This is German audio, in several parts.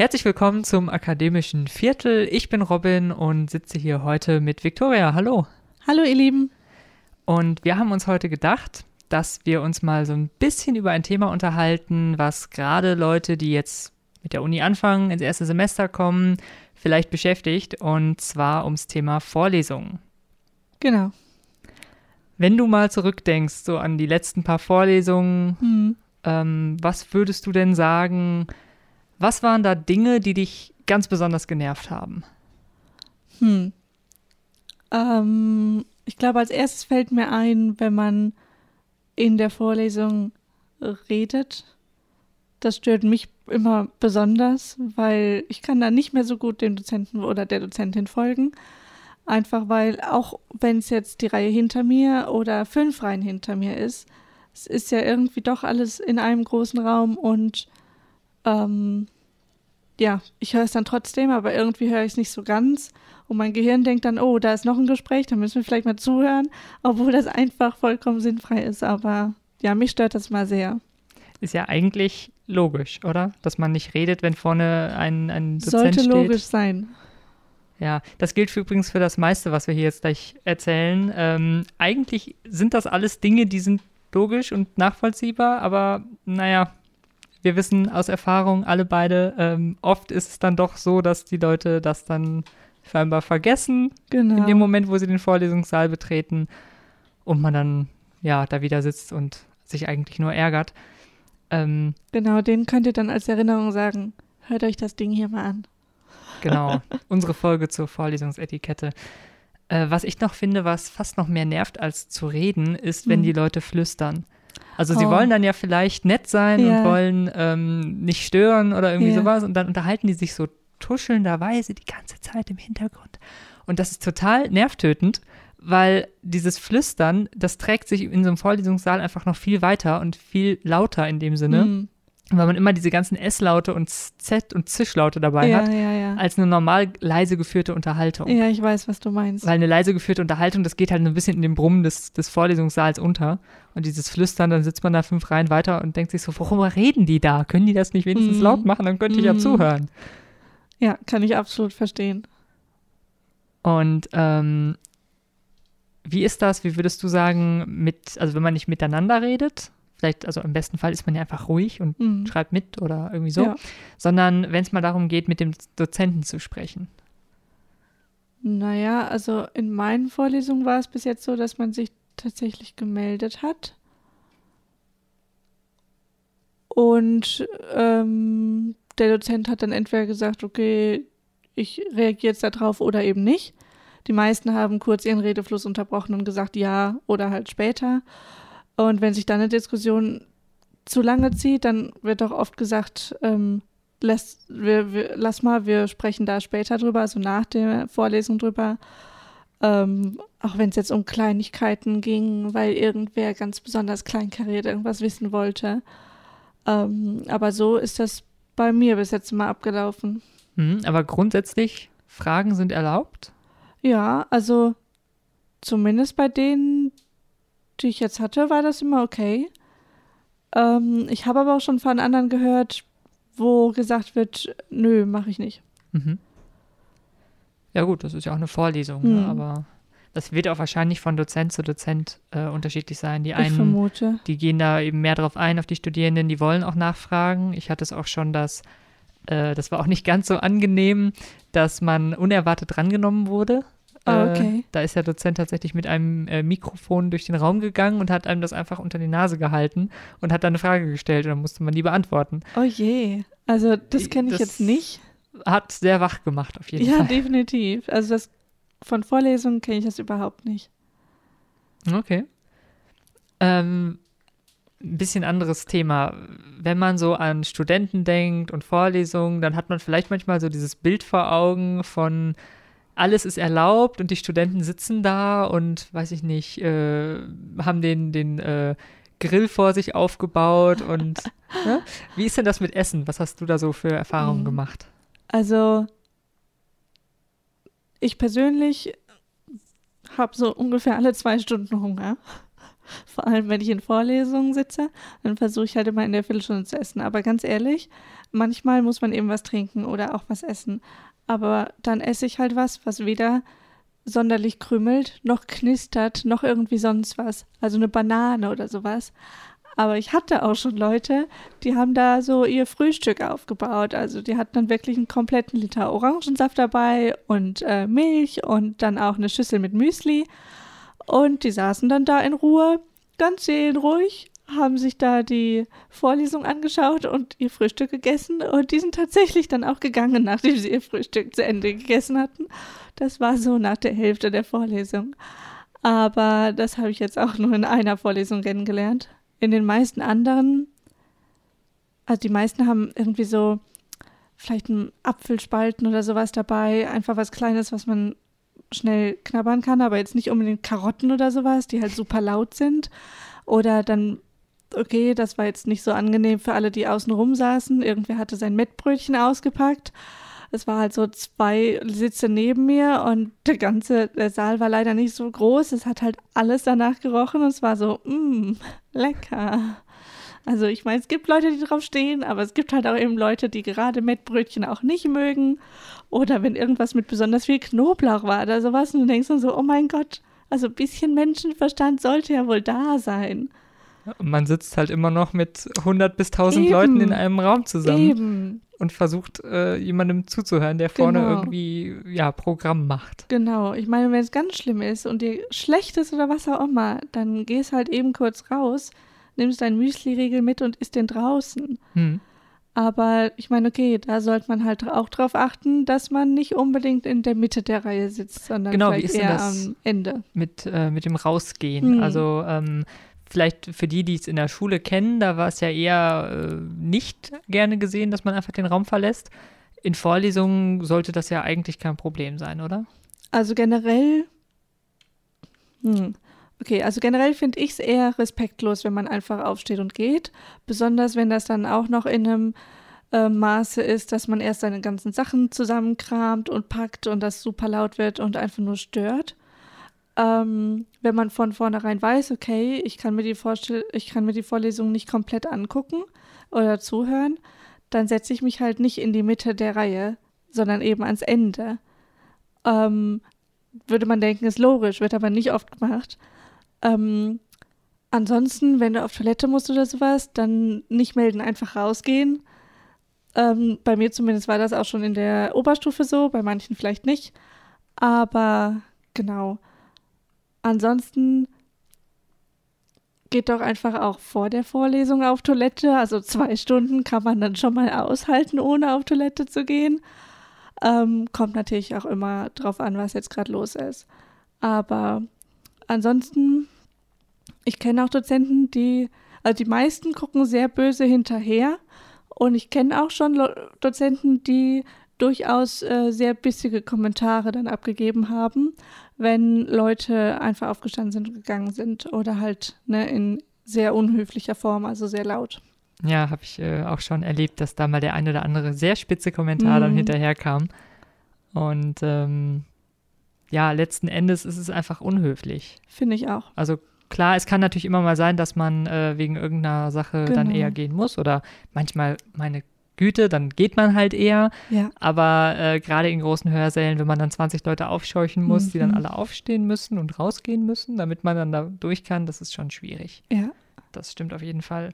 Herzlich willkommen zum akademischen Viertel. Ich bin Robin und sitze hier heute mit Viktoria. Hallo. Hallo, ihr Lieben. Und wir haben uns heute gedacht, dass wir uns mal so ein bisschen über ein Thema unterhalten, was gerade Leute, die jetzt mit der Uni anfangen, ins erste Semester kommen, vielleicht beschäftigt. Und zwar ums Thema Vorlesungen. Genau. Wenn du mal zurückdenkst, so an die letzten paar Vorlesungen, Hm. ähm, was würdest du denn sagen, was waren da Dinge, die dich ganz besonders genervt haben? Hm. Ähm, ich glaube, als erstes fällt mir ein, wenn man in der Vorlesung redet. Das stört mich immer besonders, weil ich kann da nicht mehr so gut dem Dozenten oder der Dozentin folgen. Einfach weil, auch wenn es jetzt die Reihe hinter mir oder fünf Reihen hinter mir ist, es ist ja irgendwie doch alles in einem großen Raum und ähm, ja, ich höre es dann trotzdem, aber irgendwie höre ich es nicht so ganz. Und mein Gehirn denkt dann, oh, da ist noch ein Gespräch, da müssen wir vielleicht mal zuhören, obwohl das einfach vollkommen sinnfrei ist. Aber ja, mich stört das mal sehr. Ist ja eigentlich logisch, oder? Dass man nicht redet, wenn vorne ein, ein Dozent Sollte steht. logisch sein. Ja, das gilt für, übrigens für das meiste, was wir hier jetzt gleich erzählen. Ähm, eigentlich sind das alles Dinge, die sind logisch und nachvollziehbar, aber naja, wir wissen aus Erfahrung, alle beide, ähm, oft ist es dann doch so, dass die Leute das dann scheinbar vergessen Genau. in dem Moment, wo sie den Vorlesungssaal betreten und man dann ja da wieder sitzt und sich eigentlich nur ärgert. Ähm, Genau, den könnt ihr dann als Erinnerung sagen, hört euch das Ding hier mal an. Genau, unsere Folge zur Vorlesungsetikette. Äh, was ich noch finde, was fast noch mehr nervt als zu reden, ist, wenn Hm. die Leute flüstern. Also sie Oh. wollen dann ja vielleicht nett sein Ja. und wollen ähm, nicht stören oder irgendwie Ja. sowas und dann unterhalten die sich so tuschelnderweise die ganze Zeit im Hintergrund. Und das ist total nervtötend, weil dieses Flüstern, das trägt sich in so einem Vorlesungssaal einfach noch viel weiter und viel lauter in dem Sinne, Hm. Weil man immer diese ganzen S-Laute und Z- und Zischlaute dabei Ja, hat ja, ja. als eine normal leise geführte Unterhaltung. Ja, ich weiß, was du meinst. Weil eine leise geführte Unterhaltung, das geht halt ein bisschen in dem Brummen des, des Vorlesungssaals unter. Und dieses Flüstern, dann sitzt man da fünf Reihen weiter und denkt sich so, worüber reden die da? Können die das nicht wenigstens Mhm. laut machen? Dann könnte ich ja Mhm. zuhören. Ja, kann ich absolut verstehen. Und ähm, wie ist das? Wie würdest du sagen, mit, also wenn man nicht miteinander redet, vielleicht, also im besten Fall ist man ja einfach ruhig und Hm. schreibt mit oder irgendwie so, Ja. sondern wenn es mal darum geht, mit dem Dozenten zu sprechen. Naja, also in meinen Vorlesungen war es bis jetzt so, dass man sich tatsächlich gemeldet hat. Und ähm, der Dozent hat dann entweder gesagt, okay, ich reagiere jetzt darauf oder eben nicht. Die meisten haben kurz ihren Redefluss unterbrochen und gesagt ja oder halt später. Und wenn sich dann eine Diskussion zu lange zieht, dann wird auch oft gesagt, ähm, lass, wir, wir, lass mal, wir sprechen da später drüber, also nach der Vorlesung drüber. Ähm, auch wenn es jetzt um Kleinigkeiten ging, weil irgendwer ganz besonders kleinkariert irgendwas wissen wollte. Ähm, aber so ist das bei mir bis jetzt mal abgelaufen. Mhm, aber grundsätzlich, Fragen sind erlaubt. Ja, also zumindest bei denen, die ich jetzt hatte, war das immer okay. Ähm, ich habe aber auch schon von anderen gehört, wo gesagt wird, nö, mache ich nicht. Mhm. Ja gut, das ist ja auch eine Vorlesung, ne? Hm. aber das wird auch wahrscheinlich von Dozent zu Dozent äh, unterschiedlich sein. Die Ich einen, vermute. die gehen da eben mehr drauf ein, auf die Studierenden, die wollen auch nachfragen. Ich hatte es auch schon, dass, äh, das war auch nicht ganz so angenehm, dass man unerwartet drangenommen wurde. Ah, Äh, okay. Da ist der Dozent tatsächlich mit einem äh, Mikrofon durch den Raum gegangen und hat einem das einfach unter die Nase gehalten und hat dann eine Frage gestellt und dann musste man die beantworten. Oh je. Also das kenne ich Das- jetzt nicht. Hat sehr wach gemacht auf jeden Ja, Fall. definitiv. Also das von Vorlesungen kenne ich das überhaupt nicht. Okay. Ähm, ein bisschen anderes Thema. Wenn man so an Studenten denkt und Vorlesungen, dann hat man vielleicht manchmal so dieses Bild vor Augen von alles ist erlaubt und die Studenten sitzen da und weiß ich nicht, äh, haben den, den äh, Grill vor sich aufgebaut und ne? wie ist denn das mit Essen? Was hast du da so für Erfahrungen Mhm. gemacht? Also ich persönlich habe so ungefähr alle zwei Stunden Hunger. Vor allem, wenn ich in Vorlesungen sitze, dann versuche ich halt immer in der Viertelstunde zu essen. Aber ganz ehrlich, manchmal muss man eben was trinken oder auch was essen. Aber dann esse ich halt was, was weder sonderlich krümelt, noch knistert, noch irgendwie sonst was. Also eine Banane oder sowas. Aber ich hatte auch schon Leute, die haben da so ihr Frühstück aufgebaut. Also die hatten dann wirklich einen kompletten Liter Orangensaft dabei und äh, Milch und dann auch eine Schüssel mit Müsli. Und die saßen dann da in Ruhe, ganz seelenruhig, haben sich da die Vorlesung angeschaut und ihr Frühstück gegessen. Und die sind tatsächlich dann auch gegangen, nachdem sie ihr Frühstück zu Ende gegessen hatten. Das war so nach der Hälfte der Vorlesung. Aber das habe ich jetzt auch nur in einer Vorlesung kennengelernt in den meisten anderen, also die meisten haben irgendwie so vielleicht einen Apfelspalten oder sowas dabei, einfach was Kleines, was man schnell knabbern kann, aber jetzt nicht unbedingt Karotten oder sowas, die halt super laut sind. Oder dann, okay, das war jetzt nicht so angenehm für alle, die außen rum saßen. Irgendwer hatte sein Mettbrötchen ausgepackt. Es war halt so zwei Sitze neben mir und der ganze, der Saal war leider nicht so groß. Es hat halt alles danach gerochen und es war so, mmm, lecker. Also ich meine, es gibt Leute, die drauf stehen, aber es gibt halt auch eben Leute, die gerade Mettbrötchen auch nicht mögen. Oder wenn irgendwas mit besonders viel Knoblauch war oder sowas und du denkst dann so, oh mein Gott, also ein bisschen Menschenverstand sollte ja wohl da sein. Man sitzt halt immer noch mit 100 bis 1000 Eben. Leuten in einem Raum zusammen. Eben und versucht, äh, jemandem zuzuhören, der vorne genau. irgendwie ja, Programm macht. Genau. Ich meine, wenn es ganz schlimm ist und dir schlecht ist oder was auch immer, dann gehst halt eben kurz raus, nimmst deinen Müsli-Riegel mit und isst den draußen. Hm. Aber ich meine, okay, da sollte man halt auch darauf achten, dass man nicht unbedingt in der Mitte der Reihe sitzt, sondern genau, vielleicht eher am Ende. Mit, äh, mit dem Rausgehen. Hm. Also ähm, vielleicht für die, die es in der Schule kennen, da war es ja eher äh, nicht gerne gesehen, dass man einfach den Raum verlässt. In Vorlesungen sollte das ja eigentlich kein Problem sein, oder? Also generell. Hm. Okay, also generell finde ich es eher respektlos, wenn man einfach aufsteht und geht. Besonders wenn das dann auch noch in einem äh, Maße ist, dass man erst seine ganzen Sachen zusammenkramt und packt und das super laut wird und einfach nur stört ähm, wenn man von vornherein weiß, okay, ich kann, mir die Vorstell ich kann mir die Vorlesung nicht komplett angucken oder zuhören, dann setze ich mich halt nicht in die Mitte der Reihe, sondern eben ans Ende. Ähm, würde man denken, ist logisch, wird aber nicht oft gemacht. Ähm, ansonsten, wenn du auf Toilette musst oder sowas, dann nicht melden, einfach rausgehen. Ähm, bei mir zumindest war das auch schon in der Oberstufe so, bei manchen vielleicht nicht. Aber genau. Ansonsten geht doch einfach auch vor der Vorlesung auf Toilette. Also zwei Stunden kann man dann schon mal aushalten, ohne auf Toilette zu gehen. Ähm, kommt natürlich auch immer drauf an, was jetzt gerade los ist. Aber ansonsten, ich kenne auch Dozenten, die, also die meisten gucken sehr böse hinterher. Und ich kenne auch schon Dozenten, die durchaus äh, sehr bissige Kommentare dann abgegeben haben, wenn Leute einfach aufgestanden sind und gegangen sind oder halt ne, in sehr unhöflicher Form, also sehr laut. Ja, habe ich äh, auch schon erlebt, dass da mal der ein oder andere sehr spitze Kommentar mhm. dann hinterher kam. Und ähm, ja, letzten Endes ist es einfach unhöflich. Finde ich auch. Also klar, es kann natürlich immer mal sein, dass man äh, wegen irgendeiner Sache genau. dann eher gehen muss oder manchmal meine Güte, dann geht man halt eher. Ja. Aber äh, gerade in großen Hörsälen, wenn man dann 20 Leute aufscheuchen muss, mhm. die dann mhm. alle aufstehen müssen und rausgehen müssen, damit man dann da durch kann, das ist schon schwierig. Ja. Das stimmt auf jeden Fall.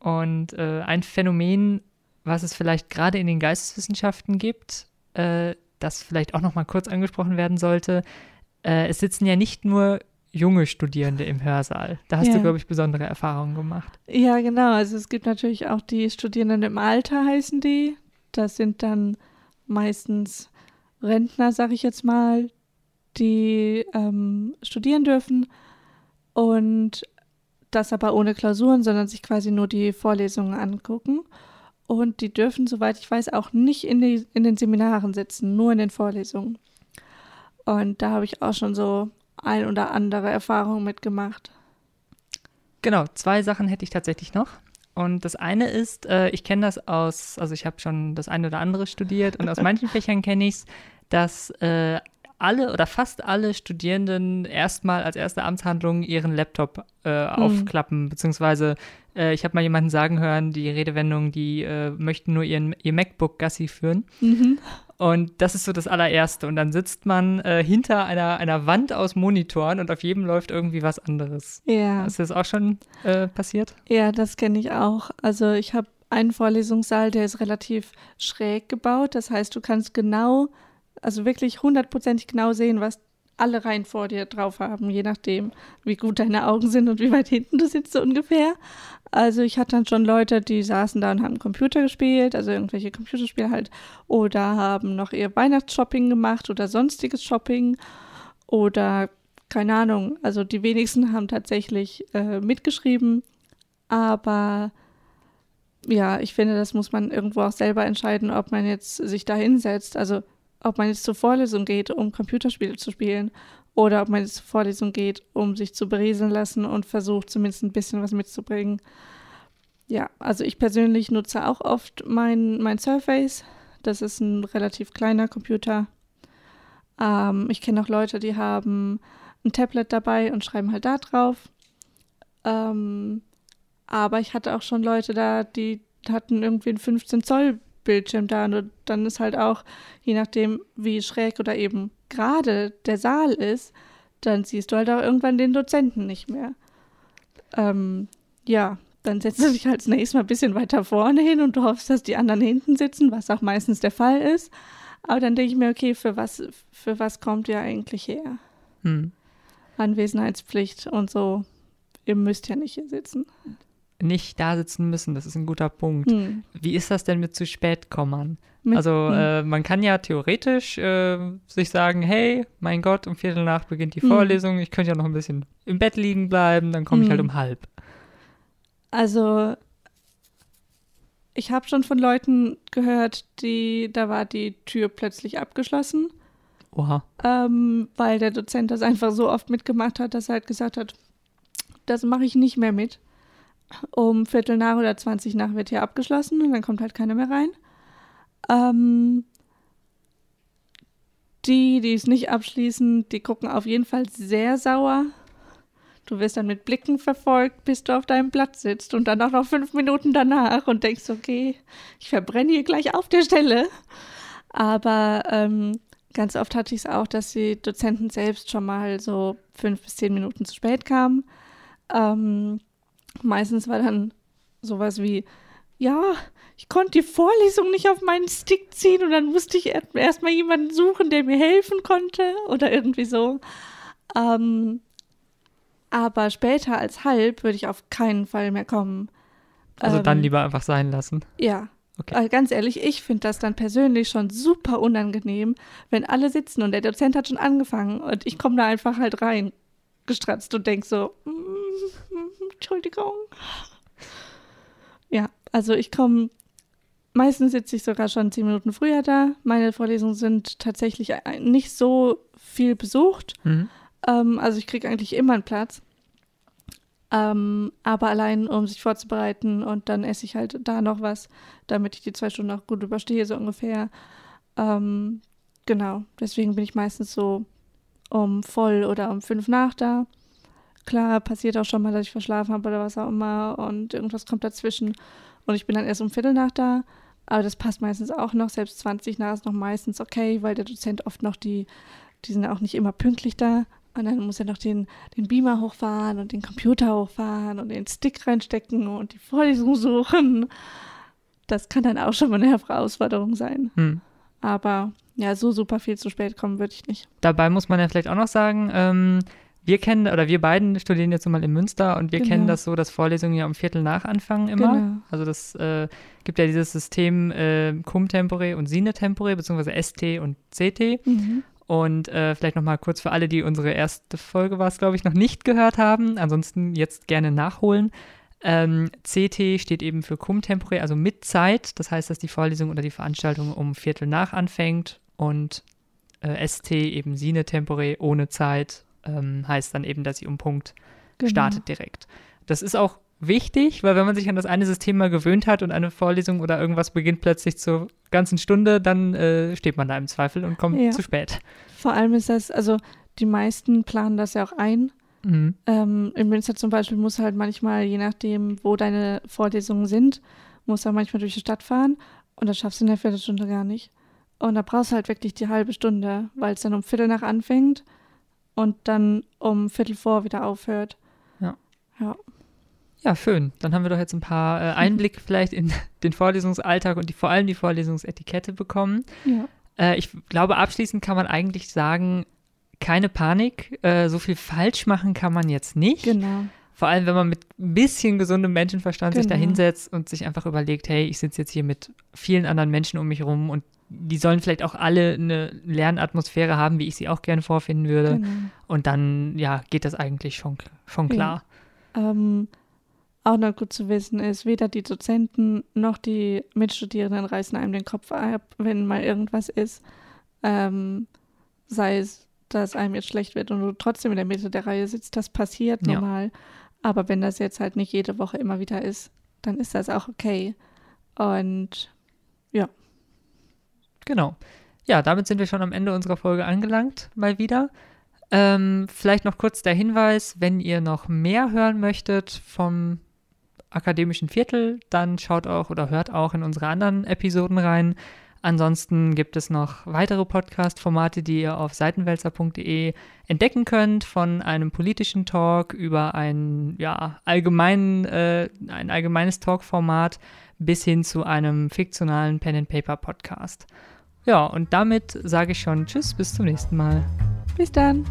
Und äh, ein Phänomen, was es vielleicht gerade in den Geisteswissenschaften gibt, äh, das vielleicht auch noch mal kurz angesprochen werden sollte, äh, es sitzen ja nicht nur junge Studierende im Hörsaal. Da hast ja. du, glaube ich, besondere Erfahrungen gemacht. Ja, genau. Also es gibt natürlich auch die Studierenden im Alter, heißen die. Das sind dann meistens Rentner, sag ich jetzt mal, die ähm, studieren dürfen und das aber ohne Klausuren, sondern sich quasi nur die Vorlesungen angucken. Und die dürfen, soweit ich weiß, auch nicht in, die, in den Seminaren sitzen, nur in den Vorlesungen. Und da habe ich auch schon so ein oder andere Erfahrung mitgemacht. Genau, zwei Sachen hätte ich tatsächlich noch. Und das eine ist, äh, ich kenne das aus, also ich habe schon das eine oder andere studiert und aus manchen Fächern kenne ich es, dass äh, alle oder fast alle Studierenden erstmal als erste Amtshandlung ihren Laptop äh, aufklappen, beziehungsweise äh, ich habe mal jemanden sagen hören, die Redewendung, die äh, möchten nur ihren, ihr MacBook Gassi führen. Mhm. Und das ist so das allererste. Und dann sitzt man äh, hinter einer, einer Wand aus Monitoren und auf jedem läuft irgendwie was anderes. Ja. Ist das auch schon äh, passiert? Ja, das kenne ich auch. Also ich habe einen Vorlesungssaal, der ist relativ schräg gebaut. Das heißt, du kannst genau, also wirklich hundertprozentig genau sehen, was alle Reihen vor dir drauf haben, je nachdem, wie gut deine Augen sind und wie weit hinten du sitzt, so ungefähr. Also ich hatte dann schon Leute, die saßen da und haben Computer gespielt, also irgendwelche Computerspiele halt, oder haben noch ihr Weihnachtsshopping gemacht oder sonstiges Shopping oder keine Ahnung. Also die wenigsten haben tatsächlich äh, mitgeschrieben, aber ja, ich finde, das muss man irgendwo auch selber entscheiden, ob man jetzt sich da hinsetzt, also ob man jetzt zur Vorlesung geht, um Computerspiele zu spielen oder ob man jetzt zur Vorlesung geht, um sich zu berieseln lassen und versucht zumindest ein bisschen was mitzubringen. Ja, also ich persönlich nutze auch oft mein, mein Surface. Das ist ein relativ kleiner Computer. Ähm, ich kenne auch Leute, die haben ein Tablet dabei und schreiben halt da drauf. Ähm, aber ich hatte auch schon Leute da, die hatten irgendwie einen 15 Zoll Bildschirm da und dann ist halt auch, je nachdem, wie schräg oder eben gerade der Saal ist, dann siehst du halt auch irgendwann den Dozenten nicht mehr. Ähm, ja, dann setzt du dich halt zunächst mal ein bisschen weiter vorne hin und du hoffst, dass die anderen hinten sitzen, was auch meistens der Fall ist. Aber dann denke ich mir, okay, für was, für was kommt ihr eigentlich her? Hm. Anwesenheitspflicht und so. Ihr müsst ja nicht hier sitzen. Nicht da sitzen müssen, das ist ein guter Punkt. Hm. Wie ist das denn mit zu spät kommen? Mit- Also hm. äh, man kann ja theoretisch äh, sich sagen, hey, mein Gott, um Viertel nach beginnt die Hm. Vorlesung, ich könnte ja noch ein bisschen im Bett liegen bleiben, dann komme ich halt Hm. um halb. Also, ich habe schon von Leuten gehört, die, da war die Tür plötzlich abgeschlossen, Oha. ähm, weil der Dozent das einfach so oft mitgemacht hat, dass er halt gesagt hat, das mache ich nicht mehr mit. Um Viertel nach oder 20 nach wird hier abgeschlossen und dann kommt halt keiner mehr rein. Ähm, die, die es nicht abschließen, die gucken auf jeden Fall sehr sauer. Du wirst dann mit Blicken verfolgt, bis du auf deinem Platz sitzt und dann auch noch fünf Minuten danach und denkst, okay, ich verbrenne hier gleich auf der Stelle. Aber ähm, ganz oft hatte ich es auch, dass die Dozenten selbst schon mal so fünf bis zehn Minuten zu spät kamen. Ähm, meistens war dann sowas wie, ja, ich konnte die Vorlesung nicht auf meinen Stick ziehen und dann musste ich erst erstmal jemanden suchen, der mir helfen konnte oder irgendwie so. Ähm, aber später als halb würde ich auf keinen Fall mehr kommen. Also dann Ähm, lieber einfach sein lassen. Ja. Okay. Äh, Ganz ehrlich, ich finde das dann persönlich schon super unangenehm, wenn alle sitzen und der Dozent hat schon angefangen und ich komme da einfach halt rein, gestratzt und denk so, mm, Entschuldigung. Ja, also ich komme, meistens sitze ich sogar schon zehn Minuten früher da. Meine Vorlesungen sind tatsächlich äh, nicht so viel besucht. Mhm. Ähm, also ich kriege eigentlich immer einen Platz. Ähm, aber allein, um sich vorzubereiten und dann esse ich halt da noch was, damit ich die zwei Stunden auch gut überstehe, so ungefähr. Ähm, genau, deswegen bin ich meistens so um voll oder um fünf nach da. Klar, passiert auch schon mal, dass ich verschlafen habe oder was auch immer und irgendwas kommt dazwischen und ich bin dann erst um Viertel nach da. Aber das passt meistens auch noch. Selbst 20 nach ist noch meistens okay, weil der Dozent oft noch die, die sind auch nicht immer pünktlich da. Und dann muss er noch den, den Beamer hochfahren und den Computer hochfahren und den Stick reinstecken und die Vorlesung suchen. Das kann dann auch schon mal eine Herausforderung sein. Hm. Aber ja, so super viel zu spät kommen würde ich nicht. Dabei muss man ja vielleicht auch noch sagen, ähm, wir kennen, oder wir beiden studieren jetzt mal in Münster und wir Genau. kennen das so, dass Vorlesungen ja um Viertel nach anfangen immer. Genau. Also das äh, gibt ja dieses System äh, Cum Tempore und Sine Tempore, beziehungsweise ST und CT. Mhm. Und äh, vielleicht noch mal kurz für alle, die unsere erste Folge war es, glaube ich, noch nicht gehört haben. Ansonsten jetzt gerne nachholen. Ähm, CT steht eben für Cum Tempore, also mit Zeit. Das heißt, dass die Vorlesung oder die Veranstaltung um Viertel nach anfängt. Und äh, ST eben Sine Tempore ohne Zeit ähm, heißt dann eben, dass sie um Punkt Genau. startet direkt. Das ist auch wichtig, weil wenn man sich an das eine System mal gewöhnt hat und eine Vorlesung oder irgendwas beginnt plötzlich zur ganzen Stunde, dann äh, steht man da im Zweifel und kommt Ja. zu spät. Vor allem ist das, also die meisten planen das ja auch ein. Mhm. Ähm, in Münster zum Beispiel muss halt manchmal, je nachdem, wo deine Vorlesungen sind, muss er manchmal durch die Stadt fahren und das schaffst du in der Viertelstunde gar nicht. Und da brauchst du halt wirklich die halbe Stunde, weil es dann um Viertel nach anfängt und dann um Viertel vor wieder aufhört. Ja. Ja. Ja, schön. Dann haben wir doch jetzt ein paar äh, Einblicke vielleicht in den Vorlesungsalltag und die, vor allem die Vorlesungsetikette bekommen. Ja. Äh, ich glaube, abschließend kann man eigentlich sagen, keine Panik. Äh, so viel falsch machen kann man jetzt nicht. Genau. Vor allem, wenn man mit ein bisschen gesundem Menschenverstand sich da Genau. hinsetzt und sich einfach überlegt, hey, ich sitze jetzt hier mit vielen anderen Menschen um mich rum und die sollen vielleicht auch alle eine Lernatmosphäre haben, wie ich sie auch gerne vorfinden würde. genau. Und dann, ja, geht das eigentlich schon, schon Ja. klar. Ähm, auch noch gut zu wissen ist, weder die Dozenten noch die Mitstudierenden reißen einem den Kopf ab, wenn mal irgendwas ist. Ähm, sei es, dass einem jetzt schlecht wird und du trotzdem in der Mitte der Reihe sitzt, das passiert Ja. normal. Aber wenn das jetzt halt nicht jede Woche immer wieder ist, dann ist das auch okay. Und Genau. Ja, damit sind wir schon am Ende unserer Folge angelangt, mal wieder. Ähm, vielleicht noch kurz der Hinweis, wenn ihr noch mehr hören möchtet vom akademischen Viertel, dann schaut auch oder hört auch in unsere anderen Episoden rein. Ansonsten gibt es noch weitere Podcast-Formate, die ihr auf seitenwälzer.de entdecken könnt, von einem politischen Talk über ein, ja, allgemein, äh, ein allgemeines Talk-Format bis hin zu einem fiktionalen Pen-and-Paper-Podcast. Ja, und damit sage ich schon Tschüss, bis zum nächsten Mal. bis dann.